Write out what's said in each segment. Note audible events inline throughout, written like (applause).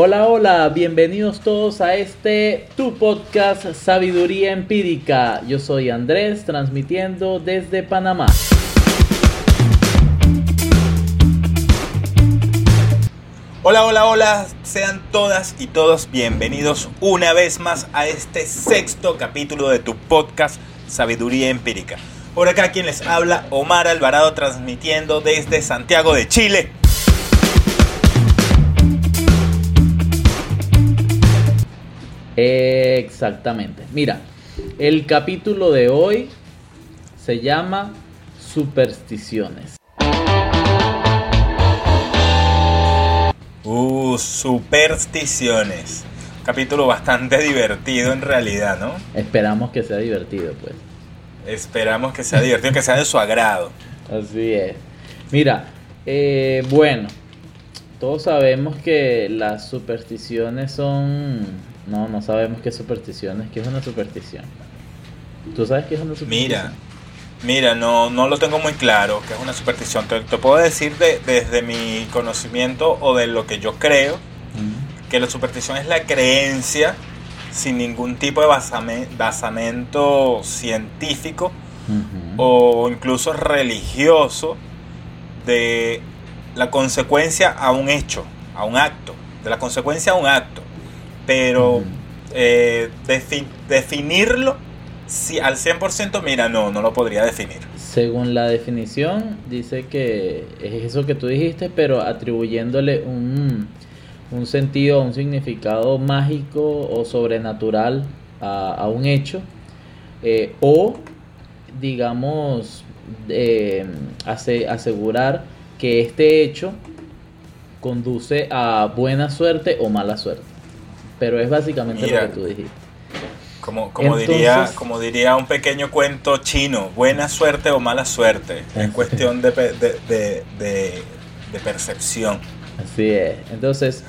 Hola, hola, bienvenidos todos a este tu podcast Sabiduría Empírica. Yo soy Andrés, transmitiendo desde Panamá. Hola, hola, hola, sean todas y todos bienvenidos una vez más a este sexto capítulo de tu podcast Sabiduría Empírica. Por acá quien les habla, Omar Alvarado, transmitiendo desde Santiago de Chile. Exactamente. Mira, el capítulo de hoy se llama Supersticiones. Uh, supersticiones. Capítulo bastante divertido en realidad, ¿no? Esperamos que sea divertido, pues. Esperamos que sea divertido, que sea de su agrado. Así es. Mira, eh, bueno, todos sabemos que las supersticiones son no, no sabemos qué superstición es. ¿Qué es una superstición? ¿Tú sabes qué es una superstición? Mira, mira, no, no lo tengo muy claro qué es una superstición. Te, puedo decir desde mi conocimiento o de lo que yo creo que la superstición es la creencia sin ningún tipo de basamento científico o incluso religioso de la consecuencia a un hecho, a un acto, de la consecuencia a un acto pero eh, definirlo si al 100%, mira, no, no lo podría definir. Según la definición, dice que es eso que tú dijiste, pero atribuyéndole un, un sentido, un significado mágico o sobrenatural a, un hecho, eh, o digamos, eh, asegurar que este hecho conduce a buena suerte o mala suerte pero es básicamente lo que tú dijiste. Como, como, diría, como diría un pequeño cuento chino, buena suerte o mala suerte, es cuestión de, de, de, percepción. Así es, entonces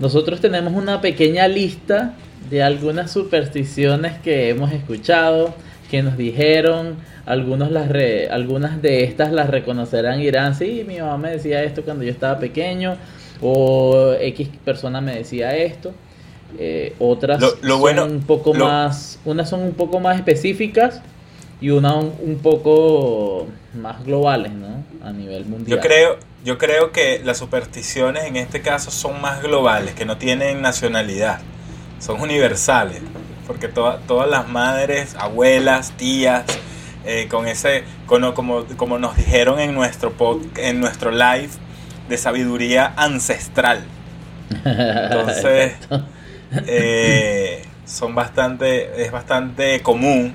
nosotros tenemos una pequeña lista de algunas supersticiones que hemos escuchado, que nos dijeron, algunos las algunas de estas las reconocerán y dirán, sí, mi mamá me decía esto cuando yo estaba pequeño, o X persona me decía esto. Eh, otras son un poco más, unas son un poco más específicas y una un, poco más globales, ¿no? A nivel mundial. Yo creo, yo creo que las supersticiones en este caso son más globales, que no tienen nacionalidad, son universales, porque todas las madres, abuelas, tías, eh, con ese, como, como nos dijeron en nuestro pod, en nuestro live de sabiduría ancestral. (laughs) Entonces eh, son bastante, es bastante común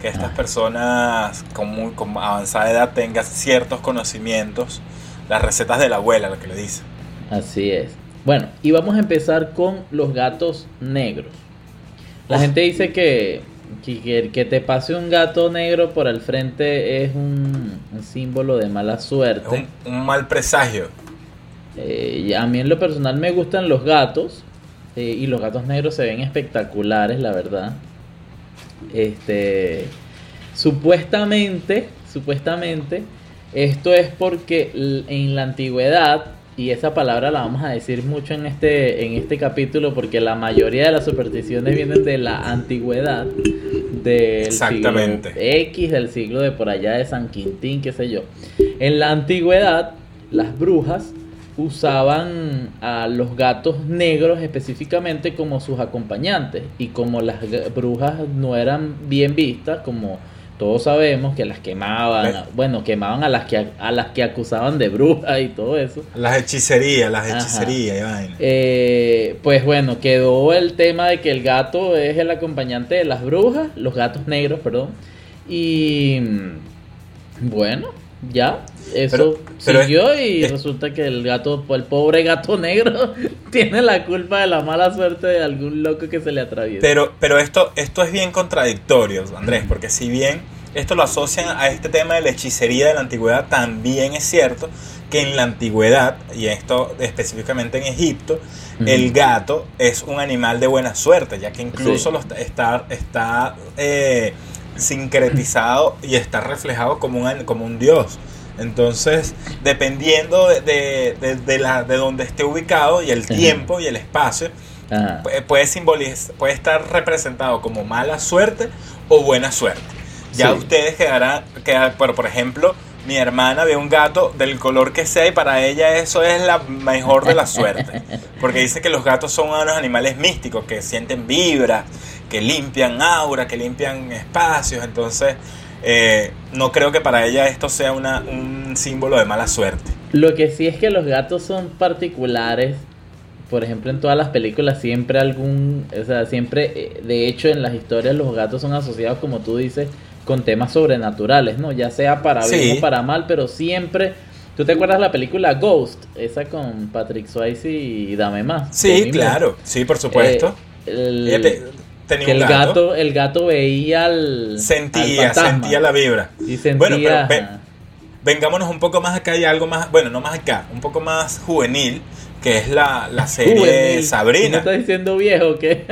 que estas ah. personas con, muy, con avanzada edad tengan ciertos conocimientos, las recetas de la abuela, lo que le dice. Así es. Bueno, y vamos a empezar con los gatos negros. La gente dice que, que, te pase un gato negro por el frente es un, símbolo de mala suerte. un, mal presagio. Eh, a mí en lo personal me gustan los gatos, eh, y los gatos negros se ven espectaculares, la verdad. Este, supuestamente, supuestamente, esto es porque en la antigüedad, y esa palabra la vamos a decir mucho en este, en este capítulo, porque la mayoría de las supersticiones vienen de la antigüedad, del Exactamente. siglo X, del siglo de por allá de San Quintín, qué sé yo. En la antigüedad, las brujas usaban a los gatos negros específicamente como sus acompañantes. Y como las brujas no eran bien vistas como todos sabemos que las quemaban bueno quemaban a las que a las que acusaban de brujas y todo eso. Las hechicerías las hechicerías eh, pues bueno quedó el tema de que el gato es el acompañante de las brujas los gatos negros perdón. Y bueno ya eso siguió y resulta que el gato, el pobre gato negro, (laughs) tiene la culpa de la mala suerte de algún loco que se le atraviesa. Pero, pero esto, esto es bien contradictorio, Andrés, porque si bien esto lo asocian a este tema de la hechicería de la antigüedad, también es cierto que en la antigüedad, y esto específicamente en Egipto, el gato es un animal de buena suerte, ya que incluso lo está, está, eh, sincretizado y está reflejado como un, como un dios. Entonces, dependiendo de, de, de, la, de donde esté ubicado y el tiempo y el espacio, puede, simbolizar, puede estar representado como mala suerte o buena suerte. Ya ustedes quedarán, quedar, por, por ejemplo, mi hermana ve un gato del color que sea y para ella eso es la mejor de la suerte. (laughs) Porque dice que los gatos son unos animales místicos que sienten vibras, que limpian aura, que limpian espacios. Entonces, eh, no creo que para ella esto sea una, un símbolo de mala suerte. Lo que sí es que los gatos son particulares. Por ejemplo, en todas las películas siempre algún, o sea, siempre, eh, de hecho en las historias los gatos son asociados, como tú dices, con temas sobrenaturales, ¿no? Ya sea para bien o para mal, pero siempre... ¿Tú te acuerdas la película Ghost? Esa con Patrick Swayze y Dame Más. Sí, claro. Sí, por supuesto. Eh, el, el gato. el gato veía al sentía sentía la vibra. Y sentía bueno vengámonos un poco más acá y algo más bueno no más acá un poco más juvenil que es la, la serie Sabrina. ¿No estás diciendo viejo o qué?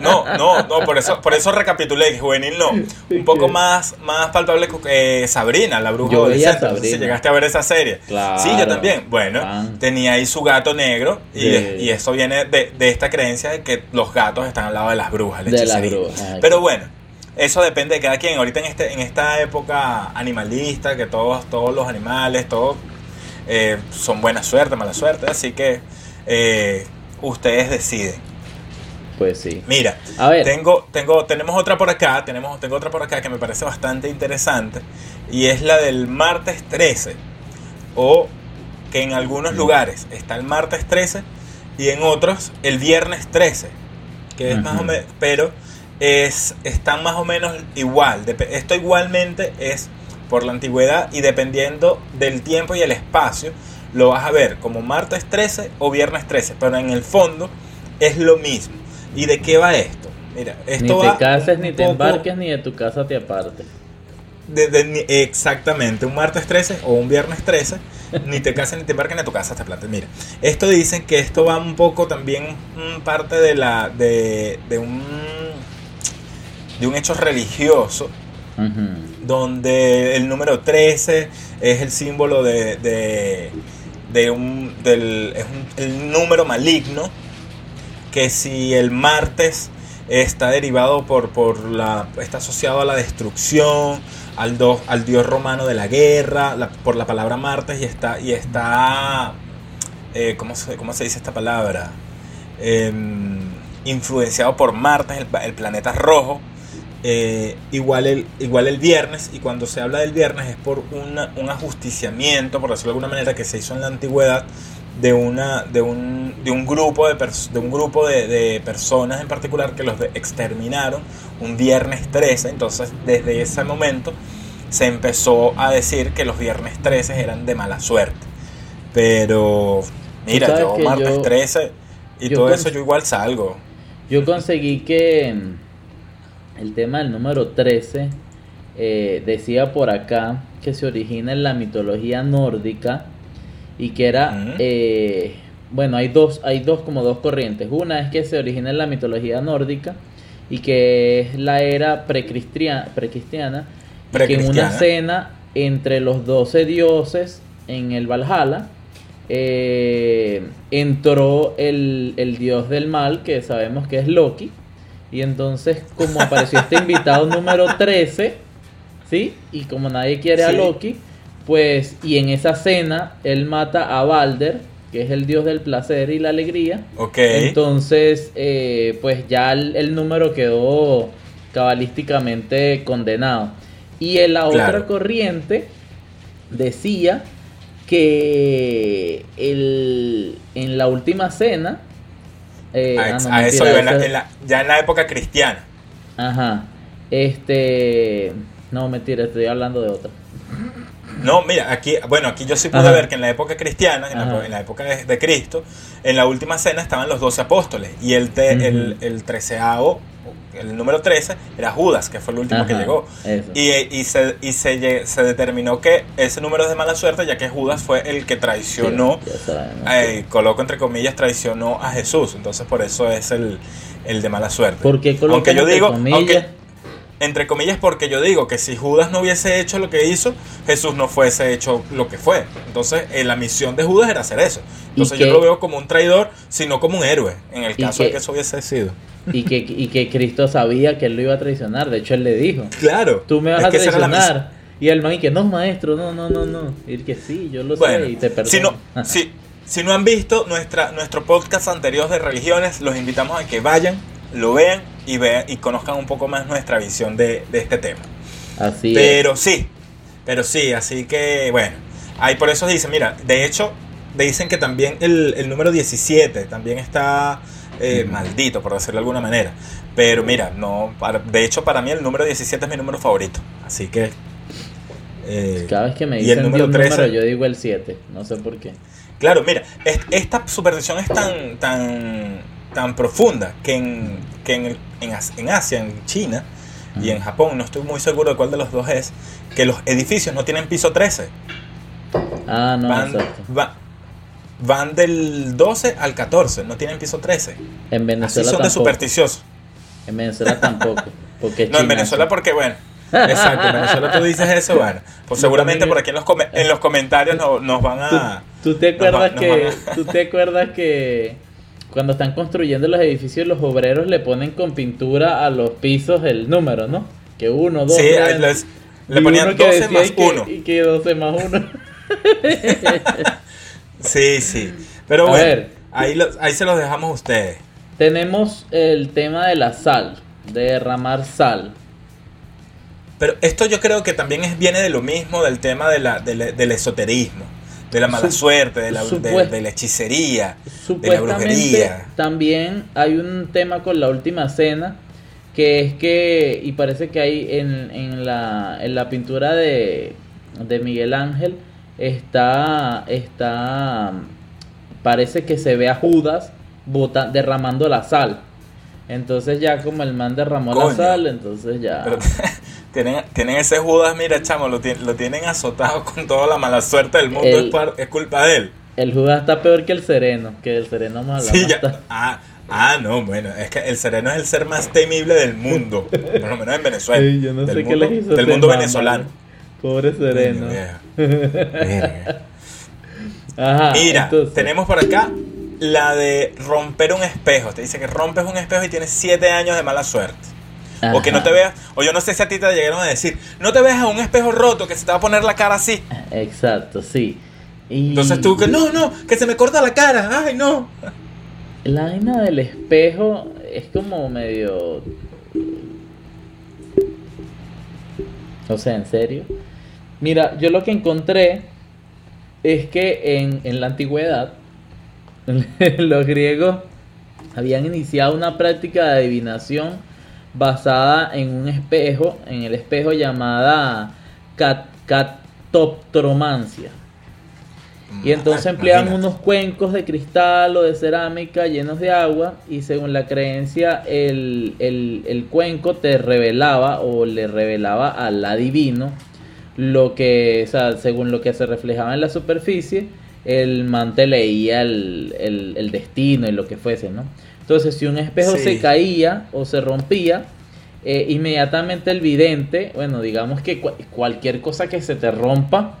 No, no, no, por eso, por eso recapitulé, juvenil no. Un poco más, más palpable que Sabrina, la bruja yo si llegaste a ver esa serie. Claro. Sí, yo también. Bueno, tenía ahí su gato negro y, y eso viene de, de, esta creencia de que los gatos están al lado de las brujas. De las brujas. Pero bueno, eso depende de cada quien. Ahorita en este en esta época animalista, que todos todos los animales, todos eh, son buena suerte, mala suerte, así que eh, ustedes deciden. Pues sí. Mira, a ver. Tengo, tengo, tenemos otra por acá, tenemos, tengo otra por acá que me parece bastante interesante y es la del martes 13 o que en algunos mm. lugares está el martes 13 y en otros el viernes 13, que es más o menos, pero es, están más o menos igual. Esto igualmente es por la antigüedad y dependiendo del tiempo y el espacio, lo vas a ver como martes 13 o viernes 13, pero en el fondo es lo mismo. ¿Y de qué va esto? Mira, esto ni te cases, ni te embarques, ni de tu casa te apartes. exactamente, un martes 13 o un viernes 13, (laughs) ni te cases, ni te embarques, ni de tu casa te apartes. Mira, esto dicen que esto va un poco también parte de la de, de un de un hecho religioso donde el número 13 es el símbolo de, un, del, es el número maligno, que si el martes está derivado por, por la, está asociado a la destrucción, al, do, al dios romano de la guerra, por la palabra martes y está, y está eh, ¿cómo, se, ¿cómo, se, dice esta palabra? Em, influenciado por Marte, el planeta rojo, eh, igual, el, igual el viernes, y cuando se habla del viernes es por un ajusticiamiento, por decirlo de alguna manera, que se hizo en la antigüedad de, una, de, un, de un grupo, de, de, un grupo de, personas en particular que los exterminaron un viernes 13. Entonces, desde ese momento se empezó a decir que los viernes 13 eran de mala suerte. Pero, mira, yo martes 13 y todo eso, yo igual salgo. Yo conseguí que el tema del número 13 eh, decía por acá que se origina en la mitología nórdica y que era, eh, bueno, hay dos, hay dos como dos corrientes. Una es que se origina en la mitología nórdica y que es la era precristiana, precristiana, y que en una cena entre los doce dioses en el Valhalla, eh, entró el, el, dios del mal, que sabemos que es Loki, y entonces, como apareció este invitado número 13, ¿sí? Y como nadie quiere a Loki, pues, y en esa cena él mata a Balder, que es el dios del placer y la alegría. Ok. Entonces, eh, pues ya el, número quedó cabalísticamente condenado. Y en la otra corriente decía que el, en la última cena eh, a, ah, eso ya en la época cristiana. Ajá. Este. No, mentira, estoy hablando de otra. No, mira, aquí, bueno, aquí yo sí pude ver que en la época cristiana, en la, época de, Cristo, en la última cena estaban los doce apóstoles y el, el, el treceavo el número 13 era Judas, que fue el último que llegó. Y, y, se, y se, se, determinó que ese número es de mala suerte, ya que Judas fue el que traicionó, eh, coloco entre comillas, traicionó a Jesús. Entonces por eso es el, el de mala suerte. ¿Por qué aunque yo digo, aunque, entre comillas, porque yo digo que si Judas no hubiese hecho lo que hizo, Jesús no fuese hecho lo que fue. Entonces, eh, la misión de Judas era hacer eso. Entonces, yo lo veo como un traidor, sino como un héroe, en el caso de que eso hubiese sido. Y que, y que Cristo sabía que él lo iba a traicionar, de hecho, él le dijo: Claro, tú me vas a traicionar. Y el man, y que no, maestro, no, no, no, no. Y que sí, yo lo sé y te perdono. Si no, si, si no han visto nuestra, nuestro podcast anterior de religiones, los invitamos a que vayan, lo vean y vean y conozcan un poco más nuestra visión de, este tema. Así pero sí, pero sí, así que bueno, ahí por eso dicen, mira, de hecho, dicen que también el, número 17 también está eh, maldito, por decirlo de alguna manera. Pero mira, no, de hecho para mí el número 17 es mi número favorito, así que... Eh, Cada vez que me dicen el número, 13, número yo digo el 7, no sé por qué. Claro, mira, esta superstición es tan, tan, tan profunda que en, que en, en, Asia, en China y en Japón, no estoy muy seguro de cuál de los dos es, que los edificios no tienen piso 13. Ah, no, van, van del 12 al 14, no tienen piso 13. En Venezuela Así son de supersticiosos. En Venezuela tampoco. Porque (laughs) no, en Venezuela porque, bueno, (laughs) Exacto, en Venezuela tú dices eso, bueno, pues seguramente por aquí en los, en los comentarios nos van a... ¿Tú, te acuerdas que, ¿Tú te acuerdas que cuando están construyendo los edificios los obreros le ponen con pintura a los pisos el número, ¿no? Que uno, dos, sí, le ponían 12 más uno. Y que 12 más uno. (laughs) sí, sí. Pero bueno, ahí, ahí se los dejamos a ustedes. Tenemos el tema de la sal, de derramar sal. Pero esto yo creo que también es, viene de lo mismo del tema de la, del esoterismo, de la mala suerte, de la, de, la hechicería, de la brujería. También hay un tema con la última cena, que es que, y parece que hay en, en, la, en la pintura de, de Miguel Ángel, está, está, parece que se ve a Judas bota, derramando la sal. Entonces ya como el man derramó la sal, entonces ya... (laughs) Tienen, tienen ese Judas, mira, chamo, lo, lo tienen azotado con toda la mala suerte del mundo, es, culpa de él. El Judas está peor que el Sereno, que el Sereno más sí, ah, ah, no, bueno, es que el Sereno es el ser más temible del mundo, por lo menos en Venezuela. yo no del sé mundo, qué hizo Del mundo venezolano. Pobre Sereno. (laughs) Ajá, mira, tenemos por acá la de romper un espejo. Te dice que rompes un espejo y tienes siete años de mala suerte. O que no te veas, o yo no sé si a ti te llegaron a decir, no te veas a un espejo roto que se te va a poner la cara así. Exacto, sí. Entonces tú que no, no, que se me corta la cara, ay no. La vaina del espejo es como medio... O sea, en serio. Mira, yo lo que encontré es que en, en la antigüedad (laughs) los griegos habían iniciado una práctica de adivinación basada en un espejo, en el espejo llamada catoptromancia. Y mm, entonces empleaban unos cuencos de cristal o de cerámica llenos de agua y según la creencia el, el, cuenco te revelaba o le revelaba al adivino lo que, o sea, según lo que se reflejaba en la superficie, el man te leía el, el destino y lo que fuese, ¿no? Entonces, si un espejo se caía o se rompía, eh, inmediatamente el vidente, bueno, digamos que cualquier cosa que se te rompa,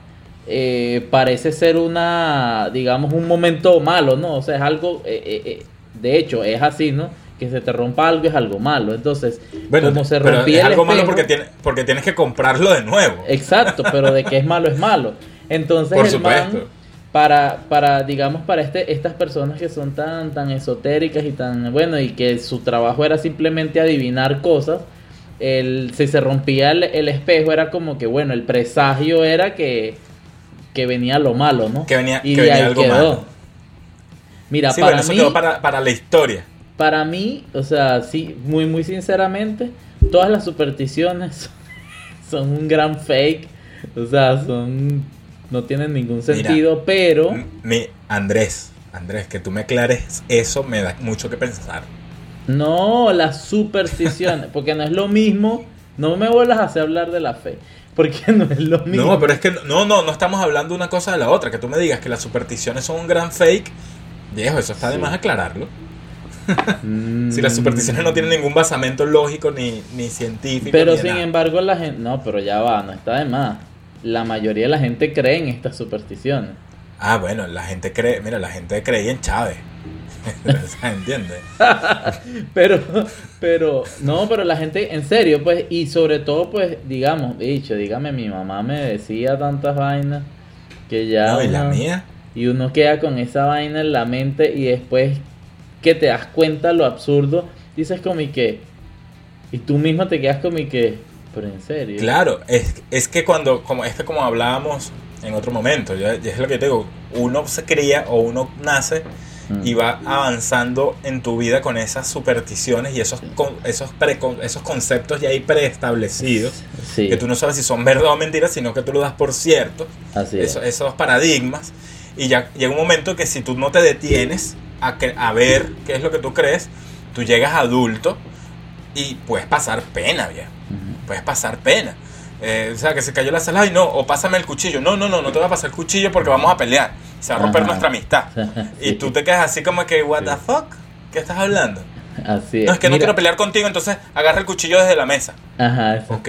eh, parece ser una, digamos, un momento malo, ¿no? O sea, es algo, eh, de hecho, es así, ¿no? Que se te rompa algo es algo malo. Entonces, como se rompía es algo malo porque, tiene, porque tienes que comprarlo de nuevo. Exacto, pero de que es malo es malo. (laughs) Entonces, Por el supuesto para, para digamos, para este, estas personas que son tan, tan esotéricas y tan, bueno, y que su trabajo era simplemente adivinar cosas, el, si se rompía el, espejo era como que, bueno, el presagio era que, que venía lo malo, ¿no? Que venía, y que venía algo malo. Mira, para mí, para, para la historia. Para mí, o sea, sí, muy, muy sinceramente, todas las supersticiones (laughs) son un gran fake. O sea, son no tienen ningún sentido, pero... Mi, Andrés, Andrés, que tú me aclares eso me da mucho que pensar. No, las supersticiones, (laughs) porque no es lo mismo, no me vuelvas a hacer hablar de la fe, porque (laughs) no es lo mismo. No, pero es que no, no, no estamos hablando una cosa de la otra, que tú me digas que las supersticiones son un gran fake, viejo, eso está de más aclararlo. (laughs) si las supersticiones no tienen ningún basamento lógico ni, ni científico. Pero ni sin nada. embargo la gente... No, pero ya va, no está de más. La mayoría de la gente cree en estas supersticiones. Ah, bueno, la gente cree, mira, la gente creía en Chávez. (laughs) ¿Entiendes? (laughs) Pero, pero, no, pero la gente, en serio, pues, y sobre todo, pues, digamos, dicho, dígame, mi mamá me decía tantas vainas que ya... No, y la uno- mía. Y uno queda con esa vaina en la mente y después que te das cuenta lo absurdo, dices como y que... Y tú mismo te quedas como y que... Pero en serio. Claro, es, es que cuando, como es que como hablábamos en otro momento, ya, ya es lo que te digo, uno se cría o uno nace Mm. y va avanzando en tu vida con esas supersticiones y esos con- esos esos conceptos ya ahí preestablecidos Sí, que tú no sabes si son verdad o mentira, sino que tú lo das por cierto, así es. eso- esos paradigmas y ya llega un momento que si tú no te detienes a, que- a ver qué es lo que tú crees, tú llegas adulto y puedes pasar pena, viejo. Puedes pasar pena. Eh, o sea, que se cayó la sala y no, o pásame el cuchillo. No, no, no, no te va a pasar el cuchillo porque vamos a pelear. Se va a romper Ajá. nuestra amistad. Y tú te quedas así como que, what the fuck? ¿Qué estás hablando? Así es. No, es que no quiero pelear contigo, entonces agarra el cuchillo desde la mesa. Ajá, eso. Ok.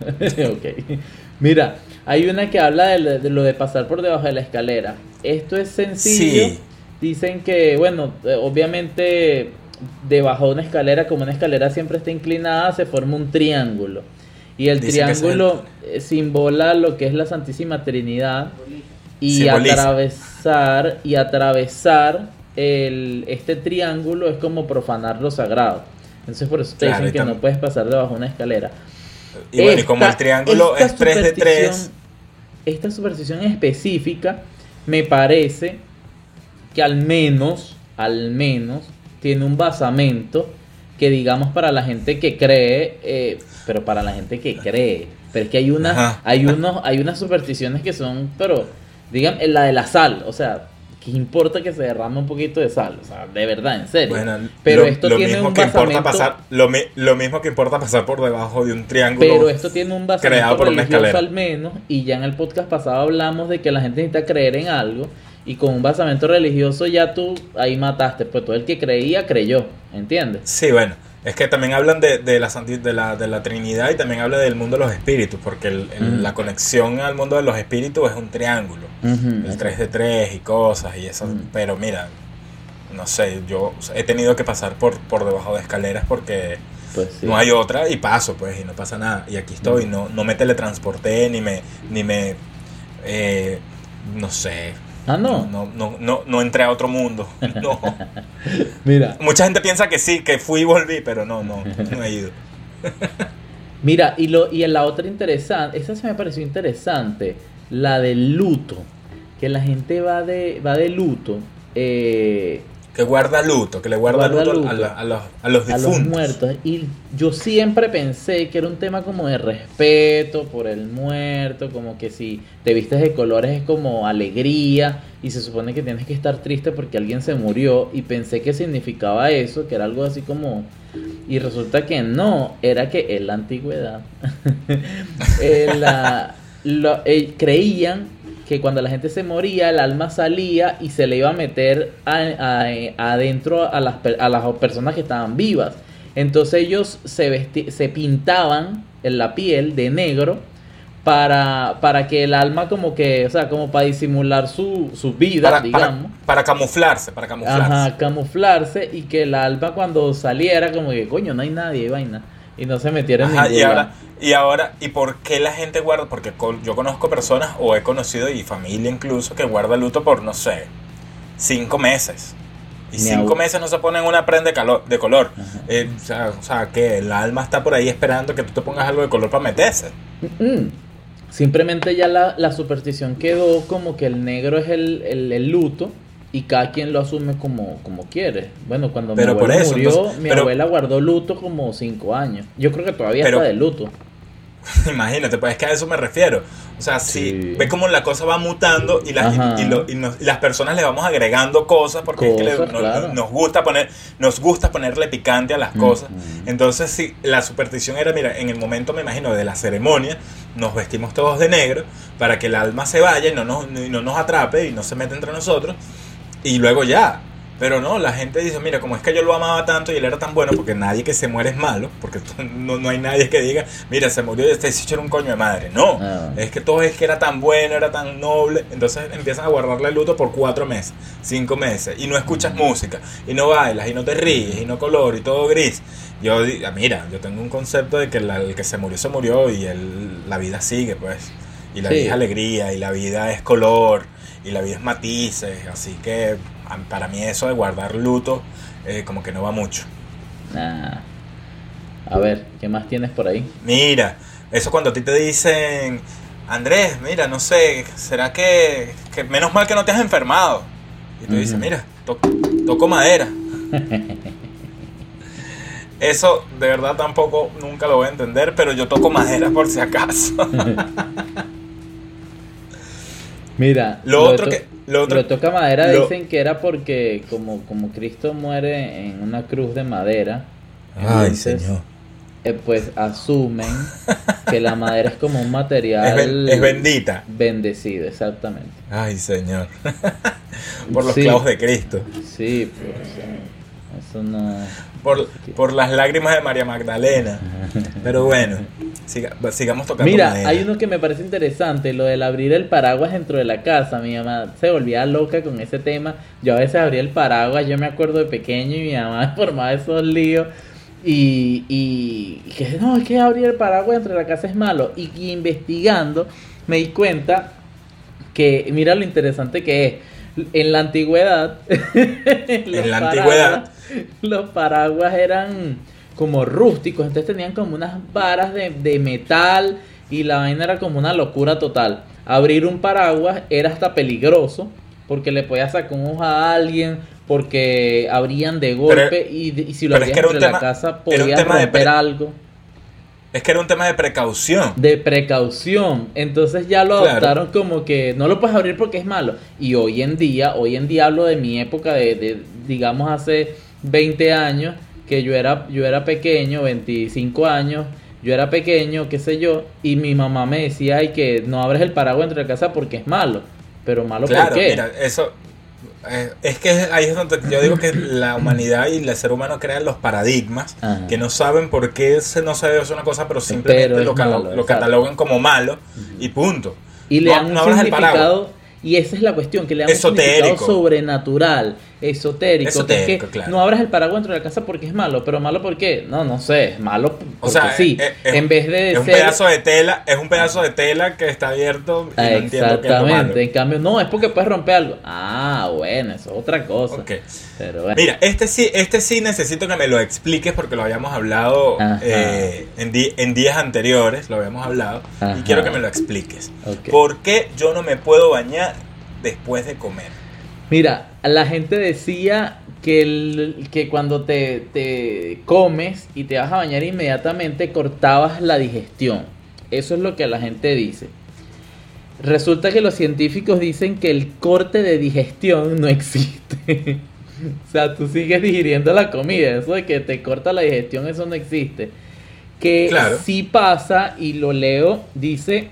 (laughs) ok. Mira, hay una que habla de, de lo de pasar por debajo de la escalera. Esto es sencillo. Sí. Dicen que, bueno, eh, obviamente debajo de una escalera, como una escalera siempre está inclinada, se forma un triángulo. Y el triángulo eh, simbola lo que es la Santísima Trinidad. Y Simboliza. atravesar, y atravesar el, este triángulo es como profanar lo sagrado. Entonces por eso te Claro, dicen que no puedes pasar debajo de una escalera. Y bueno, y como el triángulo es 3 de 3, superstición- Esta superstición específica me parece que al menos, al menos, tiene un basamento que digamos para la gente que cree, eh, pero para la gente que cree. Pero es que hay unas, Ajá. hay unos, hay unas supersticiones que son, pero, digan, la de la sal, o sea, ¿qué importa que se derrame un poquito de sal? O sea, de verdad, en serio. bueno, pero lo, esto lo tiene mismo un que importa basamento- pasar, lo, lo mismo que importa pasar por debajo de un triángulo. Pero esto tiene un basamento creado por una escalera. al menos, y ya en el podcast pasado hablamos de que la gente necesita creer en algo, y con un basamento religioso ya tú ahí mataste, pues todo el que creía creyó, ¿entiendes? Sí, bueno, es que también hablan de, de, la, de, la, de la Trinidad y también habla del mundo de los espíritus, porque el- el- la conexión al mundo de los espíritus es un triángulo. el 3 de 3 y cosas y eso. Pero mira, no sé, yo he tenido que pasar por, por debajo de escaleras porque Pues sí. no hay otra y paso, pues, y no pasa nada. Y aquí estoy, no, no me teletransporté ni me, ni me, eh, no sé. Ah, no. No, no, no, no entré a otro mundo. (laughs) No. Mira, Mucha gente piensa que sí, que fui y volví, pero no, no, no he ido. (laughs) mira, y lo y en la otra interesante, esa se me pareció interesante, la del luto, que la gente va de va de luto. Eh, Que guarda luto, que le guarda, Guarda luto, luto. A, la- a los, a los a los difuntos. muertos. Y yo siempre pensé que era un tema como de respeto por el muerto, como que si te vistes de colores es como alegría y se supone que tienes que estar triste porque alguien se murió y pensé que significaba eso, que era algo así como... Y resulta que no, era que en la antigüedad (laughs) eh, la- lo- eh, creían que cuando la gente se moría, el alma salía y se le iba a meter a- a- adentro a las, a las personas que estaban vivas. Entonces ellos se, vesti- se pintaban en la piel de negro para, para que el alma como que, o sea, como para disimular su, su vida, Para, para, digamos. para camuflarse, para camuflarse. Ajá, camuflarse y que el alma cuando saliera como que, coño, no hay nadie, vaina. Y no se metiera en Ajá, ningún y lado. ahora, y ahora, ¿y por qué la gente guarda? Porque yo conozco personas, o he conocido, y familia incluso, que guarda luto por, no sé, cinco meses. Y Mi cinco meses no se ponen una prenda de, calor, de color. Eh, o, sea, o sea, que el alma está por ahí esperando que tú te pongas algo de color para meterse. Mm. Simplemente ya la, la superstición quedó como que el negro es el, el- el luto y cada quien lo asume como, como quiere. Bueno, cuando Pero mi por abuela eso, murió, entonces, mi pero- abuela guardó luto como cinco años. Yo creo que todavía Pero- está de luto. (laughs) Imagínate, pues es que a eso me refiero. O sea, si ve cómo la cosa va mutando y, las- y- lo- y nos- y las personas le vamos agregando cosas porque es que le- no- claro. nos, gusta poner, nos gusta ponerle picante a las cosas. Ujú. Entonces, si la superstición era, mira, en el momento me imagino de la ceremonia, nos vestimos todos de negro para que el alma se vaya y no nos, y no nos atrape y no se meta entre nosotros. Y luego ya. Pero no, la gente dice, mira, como es que yo lo amaba tanto y él era tan bueno, porque nadie que se muere es malo, porque no, no hay nadie que diga, mira, se murió y este hecho era un coño de madre. No, Ah. es que todo es que era tan bueno, era tan noble. Entonces empiezas a guardarle el luto por cuatro meses, cinco meses, y no escuchas música, y no bailas, y no te ríes, y no color, y todo gris. Yo, mira, yo tengo un concepto de que la- el que se murió, se murió, y el- la vida sigue, pues. Y la Sí. vida es alegría, y la vida es color, y la vida es matices, así que para mí eso de guardar luto eh, como que no va mucho. Nah. A ver, ¿qué más tienes por ahí? Mira, eso cuando a ti te dicen, Andrés, mira, no sé, ¿será que, que menos mal que no te has enfermado? Y tú dices, Ujú. mira, to- toco madera. (laughs) Eso de verdad tampoco nunca lo voy a entender, pero yo toco madera por si acaso. (laughs) Mira, Lo otro que- lo otro- toca madera lo- dicen que era porque como, como Cristo muere en una cruz de madera, Ay, entonces, señor. eh, pues asumen que la madera es como un material Es, ben- es bendita. bendecido, exactamente. Ay, señor. (laughs) por los Sí. clavos de Cristo. Sí, pues eso no... Por, por las lágrimas de María Magdalena. Pero bueno, siga- sigamos tocando Mira, hay uno que me parece interesante, lo del abrir el paraguas dentro de la casa. Mi mamá se volvía loca con ese tema. Yo a veces abría el paraguas, yo me acuerdo de pequeño y mi mamá (laughs) formaba esos líos. Y, y, y que no, es que abrir el paraguas dentro de la casa es malo. Y, y investigando me di cuenta que, mira lo interesante que es. En la antigüedad, (laughs) los la antigüedad. paraguas- los paraguas eran como rústicos, entonces tenían como unas varas de, de metal y la vaina era como una locura total. Abrir un paraguas era hasta peligroso porque le podías sacar un ojo a alguien, porque abrían de golpe y, y si lo es que un entre la casa de romper pre- algo Es que era un tema de precaución. de precaución. Entonces ya lo Claro. adoptaron como que no lo puedes abrir porque es malo. Y hoy en día, hoy en día hablo de mi época de, de, digamos hace 20 años, que yo era, yo era pequeño, 25 años, yo era pequeño, qué sé yo, y mi mamá me decía ay que no abres el paraguas entre la casa porque es malo. Pero malo Claro, por qué? mira, eso. eh, es que ahí es donde yo digo que la humanidad y el ser humano crean los paradigmas Ajá. que no saben por qué se, no se debe hacer una cosa, pero simplemente Pero lo, malo, catalogan como malo y punto. Y le No- dan un no significado, y esa es la cuestión, que le dan un Esotérico. significado sobrenatural, esotérico. que es Esotérico, que claro. no abras el paraguas dentro de la casa porque es malo, pero malo ¿por qué? No, no sé, es malo porque O sea, sí. es, es- en vez de es un ser... pedazo de tela, es un pedazo de tela que está abierto y no lo malo. Exactamente, en cambio, no, es porque puedes romper algo. Ah, bueno, eso es otra cosa. Pero bueno. Mira, este sí, este sí necesito que me lo expliques porque lo habíamos hablado eh, en, días anteriores, lo habíamos hablado, Ajá. y quiero que me lo expliques. Ok. ¿Por qué yo no me puedo bañar después de comer? Mira, la gente decía que, el- que cuando te, te comes y te vas a bañar inmediatamente cortabas la digestión. Eso es lo que la gente dice. Resulta que los científicos dicen que el corte de digestión no existe. (laughs) o sea, tú sigues digiriendo la comida. Eso de que te corta la digestión, eso no existe. Que Claro. sí pasa, y lo leo, dice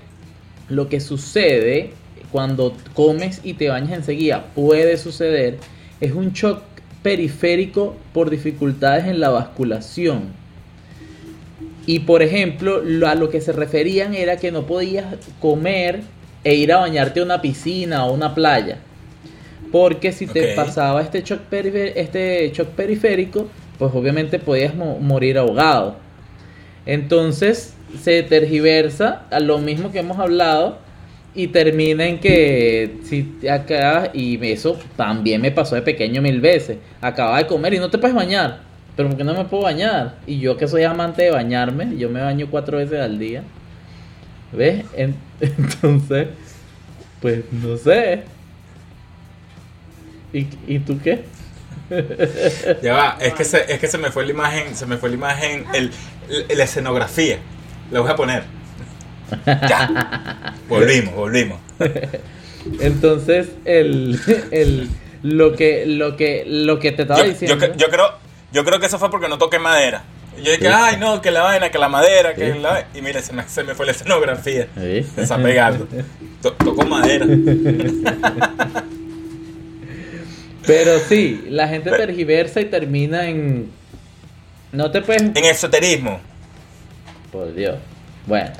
lo que sucede cuando comes y te bañas enseguida, puede suceder, es un shock periférico por dificultades en la basculación. Y por ejemplo, lo- a lo que se referían era que no podías comer e ir a bañarte a una piscina o una playa. Porque si te pasaba este shock, este shock periférico, pues obviamente podías mo- morir ahogado. Entonces se tergiversa a lo mismo que hemos hablado y termina en que si te acabas, y eso también me pasó de pequeño mil veces, acababa de comer y no te puedes bañar, pero ¿por qué no me puedo bañar? Y yo que soy amante de bañarme, yo me baño cuatro veces al día, ¿ves? En- (laughs) entonces, pues no sé. ¿Y, ¿Y tú qué? Ya va, es que se, es que se me fue la imagen, se me fue la imagen, el, el- la escenografía. La voy a poner. Ya. Volvimos, volvimos. Entonces, el, el, lo que, lo que, lo que te estaba Yo, diciendo. yo creo, yo creo que eso fue porque no toqué madera. Yo dije, Sí. ay no, que la vaina, que la madera, que Sí. la Y mira, se me, se me fue la escenografía. Sí. Me está pegando. To- tocó madera. Pero sí, la gente tergiversa y termina en. No te puedes. En esoterismo. Por Dios. Bueno.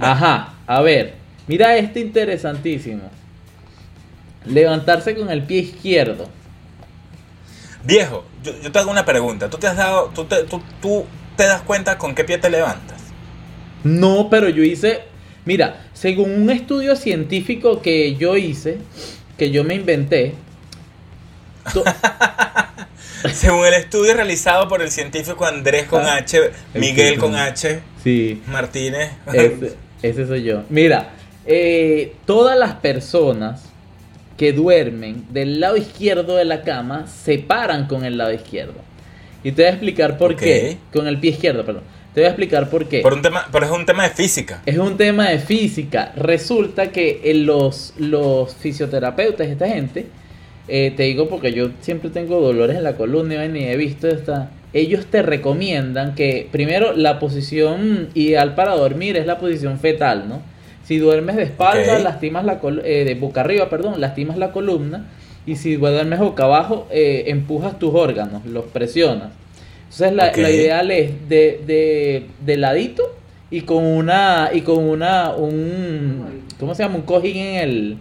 Ajá, a ver. Mira este interesantísimo. Levantarse con el pie izquierdo. Viejo, yo, yo te hago una pregunta. ¿Tú te has dado, tú te, tú, tú te das cuenta con qué pie te levantas? No, pero yo hice. Mira, según un estudio científico que yo hice, que yo me inventé. to- (laughs) (laughs) Según el estudio realizado por el científico Andrés con Ah, H, Miguel con. H, sí, Martínez. ese, (laughs) ese soy yo. Mira, eh, todas las personas que duermen del lado izquierdo de la cama se paran con el lado izquierdo. Y te voy a explicar por qué. Con el pie izquierdo, perdón. Te voy a explicar por qué. Por un tema, pero es un tema de física. Es un tema de física. Resulta que en los, los fisioterapeutas, esta gente, eh, te digo porque yo siempre tengo dolores en la columna y he visto esta. Ellos te recomiendan que primero la posición ideal para dormir es la posición fetal, ¿no? Si duermes de espalda, lastimas la col- eh, de boca arriba, perdón, lastimas la columna. Y si duermes boca abajo, eh, empujas tus órganos, los presionas. Entonces la, la ideal es de, de, de ladito y con una y con una un ¿cómo se llama? un cojín en el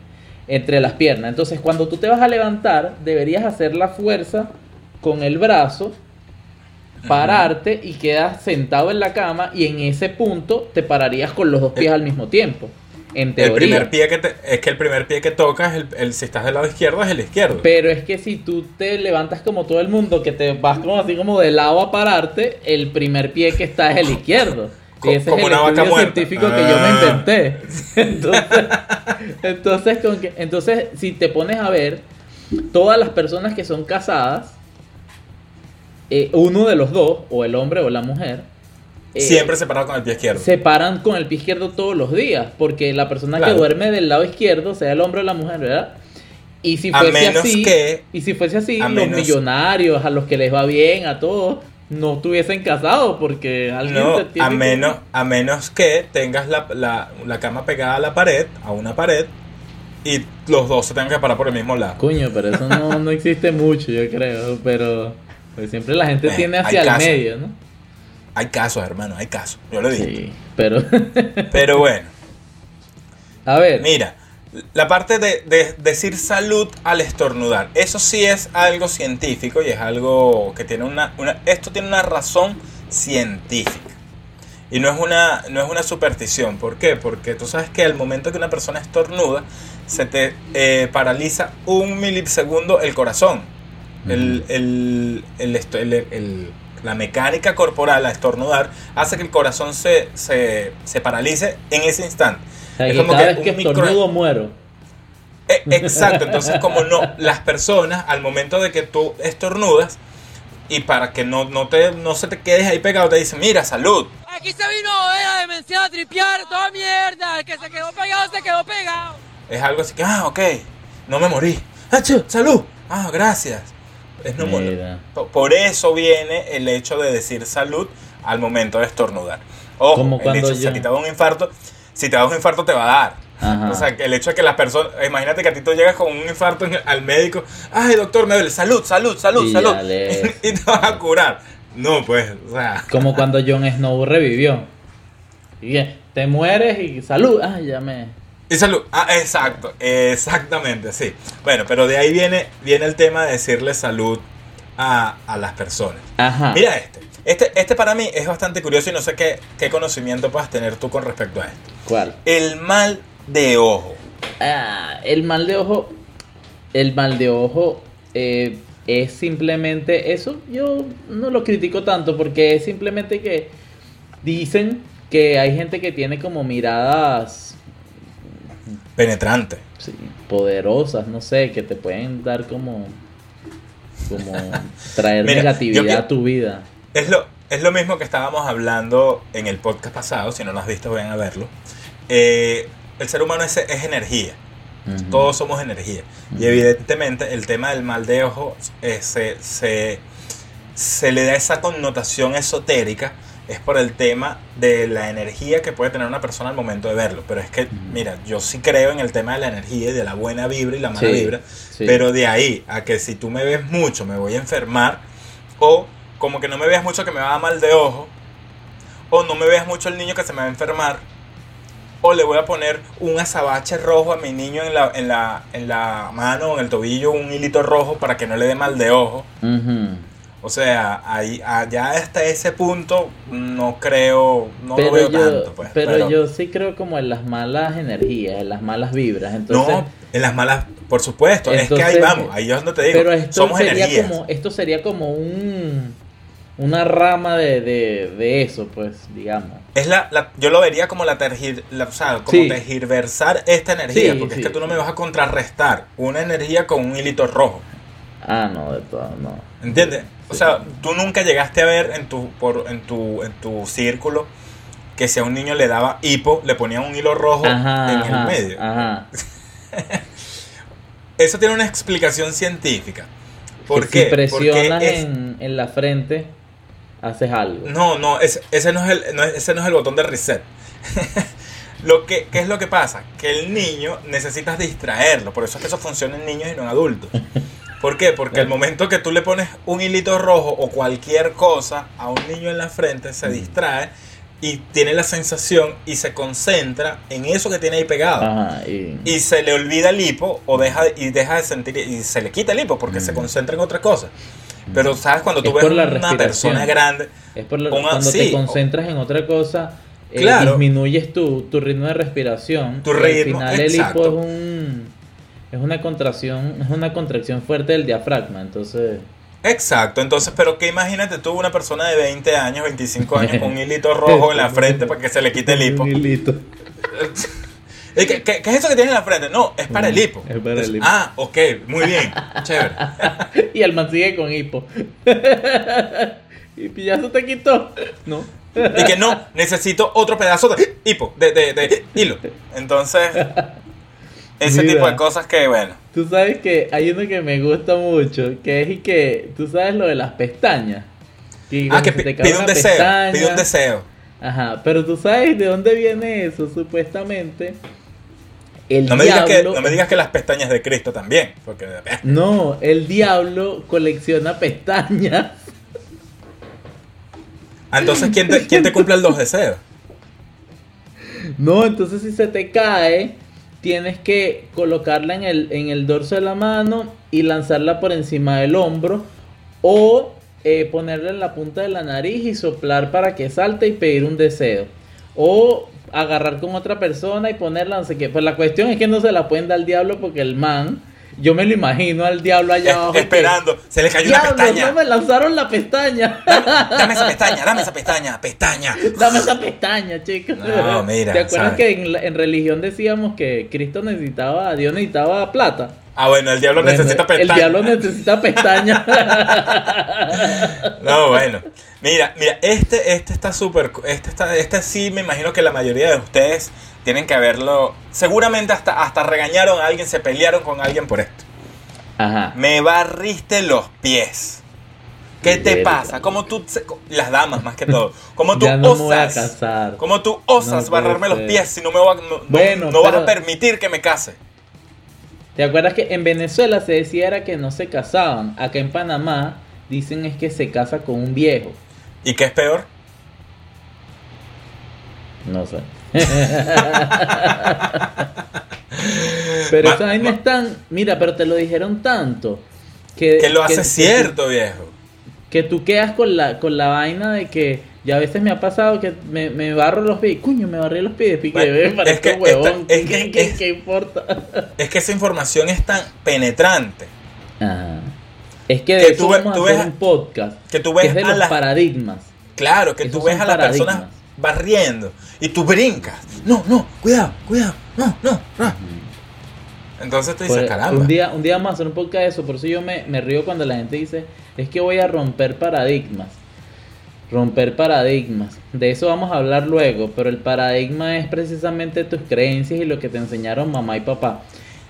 entre las piernas. Entonces, cuando tú te vas a levantar, deberías hacer la fuerza con el brazo, pararte y quedas sentado en la cama y en ese punto te pararías con los dos pies al mismo tiempo. En El teoría. primer pie que te- es que el primer pie que tocas, el, el- si estás del lado izquierdo, es el izquierdo. Pero es que si tú te levantas como todo el mundo, que te vas como así como de lado a pararte, el primer pie que está es el izquierdo. Co- Y ese como es el una vaca estudio muerta. científico que yo me Ah. inventé. (laughs) Entonces, entonces, con que- entonces, si te pones a ver, todas las personas que son casadas, eh, uno de los dos, o el hombre o la mujer, eh, Siempre separado con el pie izquierdo. se paran con el pie izquierdo todos los días, porque la persona Claro. que duerme del lado izquierdo, sea el hombre o la mujer, ¿verdad? Y si A fuese menos así, que- y si fuese así, a los menos- millonarios, a los que les va bien, a todos, no estuviesen casados, porque alguien No, se tiene a que- menos, a menos que tengas la, la, la cama pegada a la pared, a una pared, y los dos se tengan que parar por el mismo lado. Coño, pero eso no, (laughs) no existe mucho, yo creo, pero pues siempre la gente tiene hacia el medio, ¿no? Hay casos, hermano, hay casos. Yo lo digo. Sí, pero Pero bueno, (laughs) a ver, mira, la parte de, de decir salud al estornudar, eso sí es algo científico y es algo que tiene una, una esto tiene una razón científica. Y no es una, no es una superstición. ¿Por qué? Porque tú sabes que al momento que una persona estornuda, se te eh, paraliza un milisegundo el corazón. El, el- el- el- la mecánica corporal a estornudar hace que el corazón se, se, se paralice en ese instante. o sea, es que como cada que vez que micro- estornudo muero. Eh, exacto, entonces como no, las personas al momento de que tú estornudas y para que no, no, te, no se te quedes ahí pegado, te dicen, mira, salud. Aquí se vino a ver a demenciado a tripear, toda mierda. El que se quedó pegado, se quedó pegado. Es algo así que, ah, ok, no me morí. ¡Achú! ¡Salud! Ah, gracias. Es. Mira. Por- eso viene el hecho de decir salud al momento de estornudar. Ojo, Como el hecho, si yo- ti te da un infarto, si te da un infarto te va a dar. Ajá. O sea, el hecho de que las personas, imagínate que a ti tú llegas con un infarto al médico, ay doctor, me duele, salud, salud, salud, Y salud, le- (laughs) y te vas a curar. No, pues, o sea, Como cuando Jon Snow revivió. Y te mueres y salud. Ah, ya me. Y salud, ah, exacto, exactamente, sí. Bueno, pero de ahí viene, viene el tema de decirle salud a, a las personas. Ajá. Mira este. Este, este para mí es bastante curioso y no sé qué, qué conocimiento puedas tener tú con respecto a esto. ¿Cuál? El mal de ojo. Ah, el mal de ojo. El mal de ojo eh, es simplemente eso. Yo no lo critico tanto porque es simplemente que dicen que hay gente que tiene como miradas Penetrante. sí, poderosas, no sé, que te pueden dar como como (laughs) traer Mira, negatividad yo a tu vida. Es lo, es lo mismo que estábamos hablando en el podcast pasado. Si no lo has visto, vayan a verlo. Eh, el ser humano es, es energía. Todos somos energía. Y evidentemente el tema del mal de ojo eh, se, se, se le da esa connotación esotérica es por el tema de la energía que puede tener una persona al momento de verlo. Pero es que, mira, yo sí creo en el tema de la energía y de la buena vibra y la mala Sí, vibra. sí. Pero de ahí a que si tú me ves mucho me voy a enfermar, o como que no me veas mucho que me va a dar mal de ojo, o no me veas mucho el niño que se me va a enfermar, o le voy a poner un azabache rojo a mi niño en la, en la, en la mano o en el tobillo, un hilito rojo para que no le dé mal de ojo. O sea, ahí, allá hasta ese punto no creo, no pero lo veo yo, tanto. Pues, pero, yo sí creo como en las malas energías, en las malas vibras. Entonces, no, en las malas, por supuesto, es que ahí vamos, ahí es donde te digo, pero esto somos sería energías. como, esto sería como un una rama de, de, de eso, pues, digamos. Es la, la- yo lo vería como la, tergir, la- o sea, como Sí. tergiversar esta energía, Sí, porque sí. es que tú no me vas a contrarrestar una energía con un hilito rojo. Ah, no, de todo, no. ¿Entiendes? O sea, tú nunca llegaste a ver en tu, por, en tu, en tu círculo que si a un niño le daba hipo, le ponían un hilo rojo Ajá, en ajá, el medio. Ajá. (laughs) Eso tiene una explicación científica. ¿Por que qué? Si Porque presionas es- en, en la frente, haces algo. No, no, ese, ese no es el, no es- ese no es el botón de reset. (laughs) lo que, ¿Qué es lo que pasa? Que el niño necesitas distraerlo. Por eso es que eso funciona en niños y no en adultos. (laughs) ¿Por qué? Porque al momento que tú le pones un hilito rojo o cualquier cosa a un niño en la frente, se distrae y tiene la sensación y se concentra en eso que tiene ahí pegado. Ajá, y, Y se le olvida el hipo o deja, y deja de sentir y se le quita el hipo porque se concentra en otra cosa. Pero sabes cuando tú Es ves por la una persona grande, es por lo- Una- cuando sí, te concentras en otra cosa, eh, Claro. disminuyes tu, tu ritmo de respiración. Tu ritmo, Al final el exacto. hipo es un es una contracción, es una contracción fuerte del diafragma, entonces Exacto, entonces, pero que imagínate tú una persona de 20 años, 25 años con un hilito (laughs) rojo en la frente para que se le quite el hipo. Un hilito. (laughs) ¿Y ¿Qué, qué, qué es eso que tiene en la frente? No, es para el hipo. Es para el hipo. Ah, ok, muy bien, chévere. (laughs) y el man sigue con hipo. y ya se te quitó. No. Y que no, necesito otro pedazo de hipo, de, de, de hilo. Entonces, ese Mira. tipo de cosas que, bueno, Tú sabes que hay uno que me gusta mucho, que es y que tú sabes lo de las pestañas. Que ah, que pide un deseo, pestaña- pide un deseo. Ajá, pero tú sabes de dónde viene eso, supuestamente. El No me, digas que, diablo. no me digas que las pestañas de Cristo también, porque... No, el diablo colecciona pestañas. Ah, entonces, ¿quién te, quién te cumple los deseos? No, entonces si se te cae, tienes que colocarla en el, en el dorso de la mano y lanzarla por encima del hombro. O eh, ponerla en la punta de la nariz y soplar para que salte y pedir un deseo. O agarrar con otra persona y ponerla, no sé qué. Pues la cuestión es que no se la pueden dar al diablo porque el man, yo me lo imagino al diablo allá Es- abajo. que, esperando, se le cayó una Diablo, pestaña. no me lanzaron la pestaña. Dame esa pestaña, dame esa pestaña, pestaña. Dame esa pestaña, chicos. No, mira, ¿Te acuerdas ¿sabes? que en, en religión decíamos que Cristo necesitaba, Dios necesitaba plata? Ah, bueno, el diablo Bueno, necesita pestaña. El diablo necesita pestaña. No, bueno. Mira, mira, este, este está súper. Este, está, este sí, me imagino que la mayoría de ustedes tienen que verlo. Seguramente hasta, hasta regañaron a alguien, se pelearon con alguien por esto. Ajá. Me barriste los pies. ¿Qué te Verga. pasa? Como tú, las damas más que todo, como tú (laughs) no osas, como tú osas No barrarme los ser. pies si no me va- no, no- Bueno, no vas a pero- permitir que me case. ¿Te acuerdas que en Venezuela se decía era que no se casaban? Acá en Panamá dicen es que se casa con un viejo. ¿Y qué es peor? No sé. (laughs) pero Ma- esa vaina es tan... Mira, pero te lo dijeron tanto. Que, Que lo hace que- cierto, viejo. que tú quedas con la, con la vaina de que ya a veces me ha pasado que me, me barro los pies. Cuño, me barré los pies. Pique, Bueno, es que huevón. esta- es ¿Qué, que- (laughs) qué- es- qué importa? Es que esa información es tan penetrante Ajá. Es que de Que eso tú ve- vamos tú a hacer ves- un podcast. que tú ves es de a los las- paradigmas. Claro, que Esos tú ves a la persona paradigmas. barriendo y tú brincas. No, no, cuidado, cuidado, no, no, no. Entonces tú dices, Pues, caramba. un día, un día más hacer un podcast de eso. Por eso yo me, me río cuando la gente dice, es que voy a romper paradigmas. Romper paradigmas. De eso vamos a hablar luego. Pero el paradigma es precisamente tus creencias y lo que te enseñaron mamá y papá.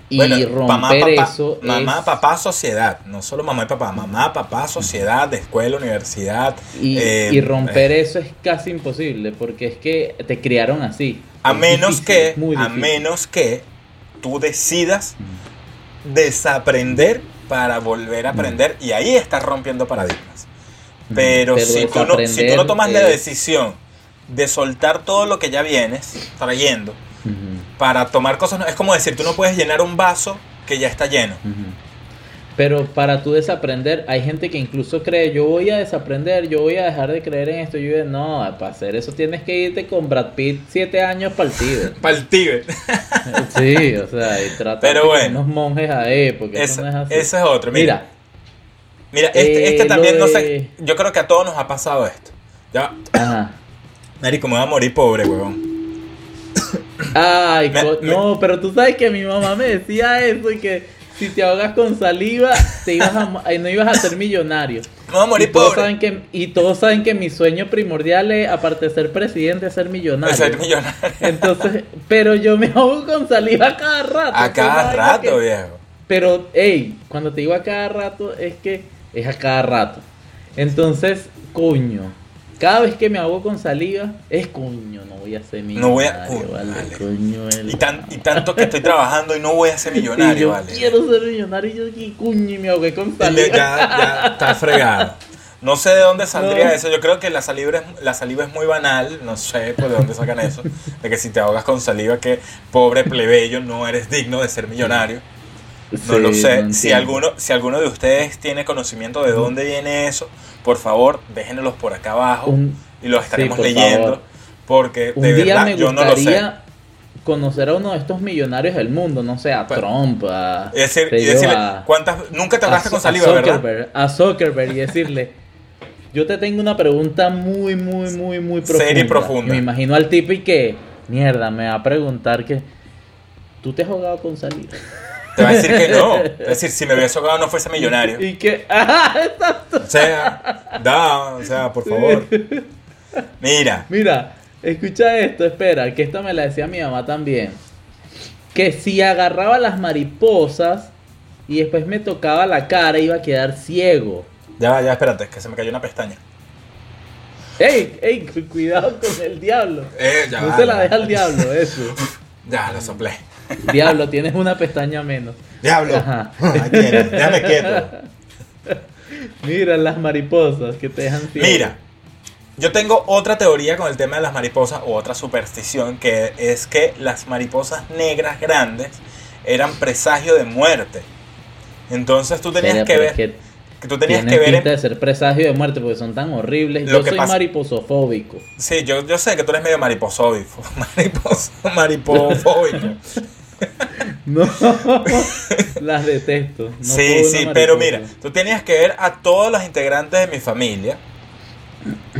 Y Bueno, romper mamá, papá, eso mamá, es- papá, sociedad, no solo mamá y papá, mamá, papá, sociedad, de escuela, universidad. Y, eh, y romper eso es casi imposible, porque es que te criaron así. A Es menos difícil, que, a menos que tú decidas desaprender para volver a aprender y ahí estás rompiendo paradigmas. Pero, Pero si, tú no, si tú no tomas la decisión de soltar todo lo que ya vienes trayendo para tomar cosas, no- es como decir, tú no puedes llenar un vaso que ya está lleno. Pero para tú desaprender, hay gente que incluso cree, yo voy a desaprender, yo voy a dejar de creer en esto. Yo digo, no, para hacer eso tienes que irte con Brad Pitt siete años para el Tíbet. (laughs) Para el Tíbet. Sí, o sea, y tratar bueno. unos monjes ahí, porque eso no es así. ese es otro. Mira, Mira, mira este, eh, este también, no sé, yo creo que a todos nos ha pasado esto. Ya, ajá. (coughs) Marico, me voy a morir pobre, huevón. Ay, Me- co- me- no, pero tú sabes que mi mamá me decía eso y que si te ahogas con saliva, te ibas a, ay, no ibas a ser millonario. Me voy a morir y todos pobre. saben que y todos saben que mi sueño primordial es aparte de ser presidente es ser millonario. Ser millonario. (laughs) Entonces, pero yo me ahogo con saliva a cada rato. A cada rato, que- viejo. Pero, hey, cuando te digo a cada rato, es que es a cada rato. Entonces, coño, cada vez que me hago con saliva, es coño, no voy a ser millonario, No voy a- vale, vale. coño, Y, tan, y tanto que estoy trabajando y no voy a ser (laughs) millonario, yo vale. quiero ser millonario y yo aquí, coño, y me ahogué con saliva. Ya, ya está fregado. No sé de dónde (laughs) saldría No. eso. Yo creo que la saliva, es, la saliva es muy banal. No sé pues, de dónde sacan eso. De que si te ahogas con saliva, que pobre plebeyo, no eres digno de ser millonario. No Sí, lo sé. no si, alguno, si alguno de ustedes tiene conocimiento de dónde viene eso, por favor, déjenlos por acá abajo Un- y los estaremos por leyendo. favor. Porque Un de día verdad me yo no lo sé. conocer a uno de estos millonarios del mundo, no sé, a Pues, Trump, a, Y, decir, y decirle, a- ¿cuántas? Nunca te hablaste con saliva, a ¿verdad? A Zuckerberg y decirle, (laughs) yo te tengo una pregunta muy, muy, muy, muy profunda. Seria y profunda. me imagino al tipo y que, mierda, me va a preguntar que, ¿tú te has jugado con saliva? Te va a decir que no. Es decir, si me hubiese ahogado no fuese millonario. y que, (laughs) ah, exacto. O sea, da, o sea, por favor. Mira, Mira, escucha esto, espera, que esta me la decía mi mamá también. Que si agarraba las mariposas y después me tocaba la cara, iba a quedar ciego. ya, va, ya, espérate, que se me cayó una pestaña. ¡Ey! ¡Ey! cu- Cuidado con el diablo. Eh, ya no va, se la deja al diablo, eso. (laughs) Ya, lo soplé. (laughs) Diablo, tienes una pestaña menos. Diablo. Ajá. (laughs) Déjame quieto. (laughs) Mira las mariposas que te dejan ciego. Mira, yo tengo otra teoría con el tema de las mariposas, o otra superstición, que es que las mariposas negras grandes eran presagio de muerte. Entonces tú tenías Mira, que ver, es que que tú tenías que ver, pinta en- de ser presagio de muerte porque son tan horribles. Lo Yo que soy pasa- mariposofóbico. sí, yo, yo sé que tú eres medio mariposóbico, maripofóbico. (laughs) No, las detesto. No sí, sí, pero mira, tú tenías que ver a todos los integrantes de mi familia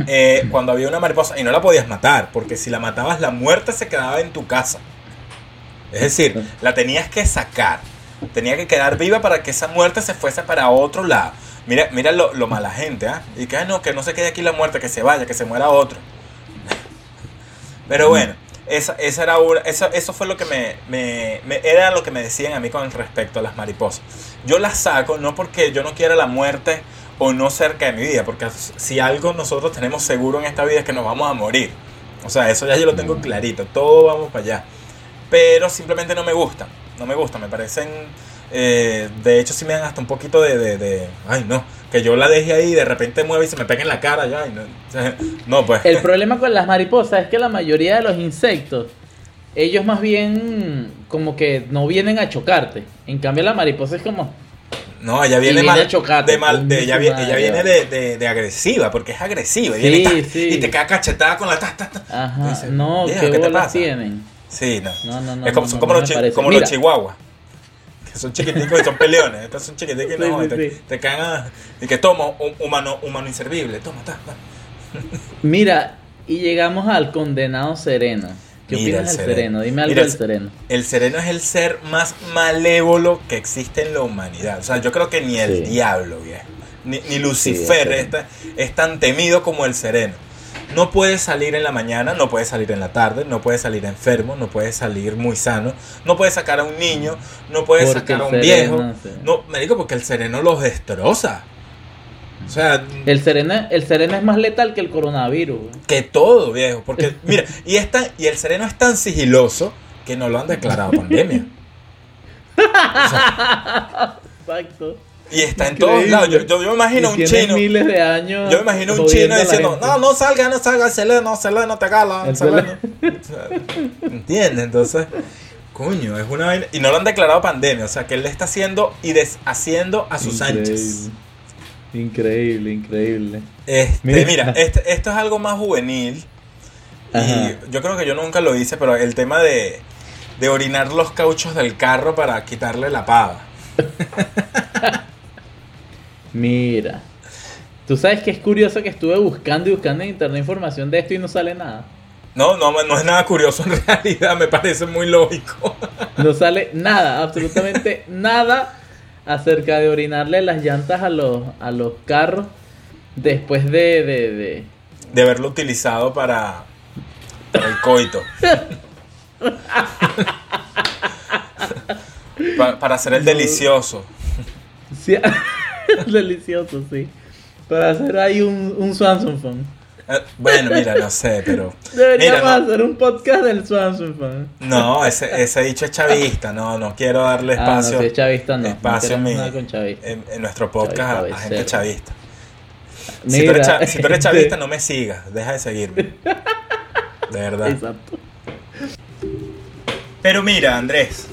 eh, cuando había una mariposa y no la podías matar, porque si la matabas la muerte se quedaba en tu casa. Es decir, la tenías que sacar, tenía que quedar viva para que esa muerte se fuese para otro lado. Mira, mira lo, lo mala gente, ¿ah? Y que "Ay, no, que no se quede aquí la muerte, que se vaya, que se muera otro. (laughs) Pero bueno, esa, esa era una, eso, eso fue lo que me, me- me- era lo que me decían a mí con respecto a las mariposas. Yo las saco no porque yo no quiera la muerte o no cerca de mi vida, porque si algo nosotros tenemos seguro en esta vida es que nos vamos a morir. O sea, eso ya yo lo tengo clarito, todo vamos para allá. Pero simplemente no me gustan, no me gustan, me parecen... eh, de hecho, sí me dan hasta un poquito de, de, de- Ay, no, que yo la deje ahí y de repente mueve y se me pega en la cara. Ya, ay, no, O sea, (laughs) no, pues... El (laughs) problema con las mariposas es que la mayoría de los insectos, ellos más bien como que no vienen a chocarte. En cambio la mariposa es como, No, ella viene, viene mal, chocarte, de mal, de- ella, madre, ella viene de, de- de agresiva, porque es agresiva. y Sí, ta, sí. Y te queda cachetada con la ta, ta, ta. ajá, no, "Viejo, ¿qué, ¿qué te pasa?" tienen? Sí, no. No, no, no. es como, no, son como, los, chi- como Mira, los chihuahuas. Que (laughs) son chiquiticos y son peleones. Estos son chiquiticos y, no, Sí, y sí, te, sí. te a- Y que toma, un humano, humano inservible. Toma, ta, ta. Mira, y llegamos al condenado sereno. ¿Qué Mira opinas el del sereno. sereno? Dime algo Mira, del el- sereno. El sereno es el ser más malévolo que existe en la humanidad. O sea, yo creo que ni el diablo, viejo. Ni, ni Lucifer el es, tan- es tan temido como el sereno. No puedes salir en la mañana, no puedes salir en la tarde, no puedes salir enfermo, no puedes salir muy sano, no puedes sacar a un niño, no puedes Porque sacar a un viejo. sí. No, me digo porque el sereno los destroza. O sea, El sereno, el sereno es más letal que el coronavirus. que todo, viejo. Porque, mira, y, es tan- y el sereno es tan sigiloso que no lo han declarado pandemia. (laughs) Exacto. Y está en Increíble. todos lados. Yo, yo, yo me imagino Y un chino. miles de años. Yo me imagino un chino diciendo, no, no salga, no salga, el sereno, sereno te gala, El sereno. (laughs) O sea, ¿Entiendes? Entonces, coño, es una vaina. Y no lo han declarado pandemia, o sea, que él le está haciendo y deshaciendo a sus anchas. Increíble, increíble. Este, Mira. mira, este- esto es algo más juvenil. Ajá. Y yo creo que yo nunca lo hice, pero el tema de, de orinar los cauchos del carro para quitarle la pava. (laughs) Mira. Tú sabes que es curioso que estuve buscando y buscando en internet información de esto y no sale nada. No, no, no es nada curioso en (laughs) realidad, me parece muy lógico. No sale nada, absolutamente (laughs) nada acerca de orinarle las llantas a los, a los carros después de, de, de- De haberlo utilizado para, para el coito. (laughs) Pa- para hacer el delicioso. Sí, (laughs) delicioso, sí. Para hacer ahí un, un Swanson Phone. Eh, Bueno, mira, no sé, pero. Deberíamos Mira, no, hacer un podcast del Swanson Phone. no, ese, ese dicho es chavista, no, no quiero darle Ah, no, espacio. si es chavista, no. espacio no en, mi- con chavista. en- en nuestro podcast a- Chavista a, gente chavista. Si tú, eres Mira, si tú eres (laughs) chavista, no me sigas, deja de seguirme. De verdad. Exacto. Pero mira, Andrés,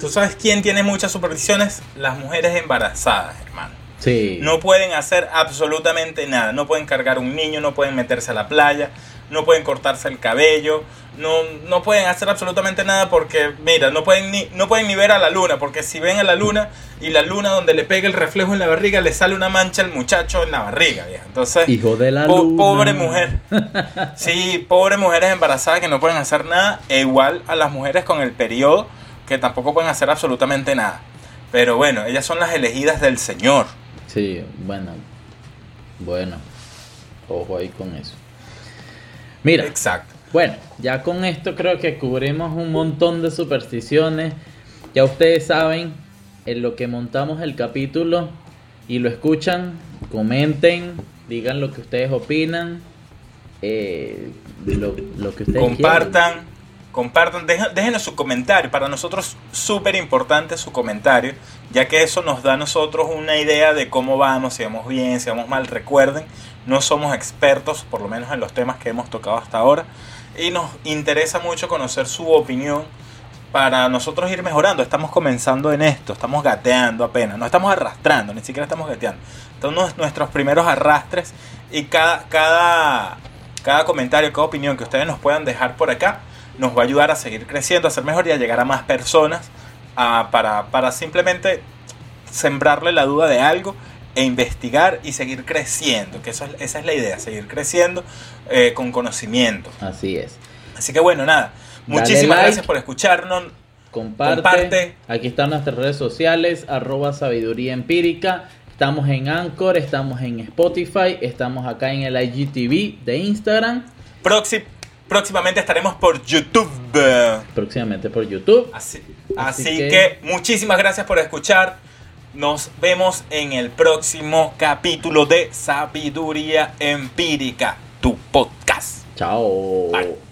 ¿tú sabes quién tiene muchas supersticiones? Las mujeres embarazadas, hermano. Sí. No pueden hacer absolutamente nada. No pueden cargar un niño, no pueden meterse a la playa, no pueden cortarse el cabello, no, no pueden hacer absolutamente nada porque, mira, no pueden, ni, no pueden ni ver a la luna, porque si ven a la luna y la luna donde le pega el reflejo en la barriga, le sale una mancha al muchacho en la barriga, vieja. Entonces, Hijo de la po- luna. pobre mujer. (laughs) Sí, pobres mujeres embarazadas que no pueden hacer nada, e igual a las mujeres con el periodo que tampoco pueden hacer absolutamente nada. Pero bueno, ellas son las elegidas del Señor. Sí, bueno. Bueno. Ojo ahí con eso. Mira, Exacto. bueno, ya con esto creo que cubrimos un montón de supersticiones. Ya ustedes saben en lo que montamos el capítulo y lo escuchan, comenten, digan lo que ustedes opinan, eh, lo, lo que ustedes compartan, compartan, déjenos su comentario. Para nosotros súper importante su comentario, ya que eso nos da a nosotros una idea de cómo vamos, si vamos bien, si vamos mal. Recuerden, no somos expertos, por lo menos en los temas que hemos tocado hasta ahora, y nos interesa mucho conocer su opinión para nosotros ir mejorando. Estamos comenzando en esto, estamos gateando apenas, no estamos arrastrando, ni siquiera estamos gateando. Entonces nuestros primeros arrastres y cada, cada, cada comentario, cada opinión que ustedes nos puedan dejar por acá nos va a ayudar a seguir creciendo, a ser mejor y a llegar a más personas ah, para, para simplemente sembrarle la duda de algo e investigar y seguir creciendo, que eso es- esa es la idea, seguir creciendo eh, con conocimiento. Así es. Así que bueno, nada, Dale muchísimas like. gracias por escucharnos. Comparte. Comparte. Aquí están nuestras redes sociales, arroba sabiduría empírica. Estamos en Anchor, estamos en Spotify, estamos acá en el IGTV de Instagram, Proxi- próximamente estaremos por YouTube. próximamente por YouTube. Así, Así así que- que... muchísimas gracias por escuchar. Nos vemos en el próximo capítulo de Sabiduría Empírica, tu podcast. Chao. Bye.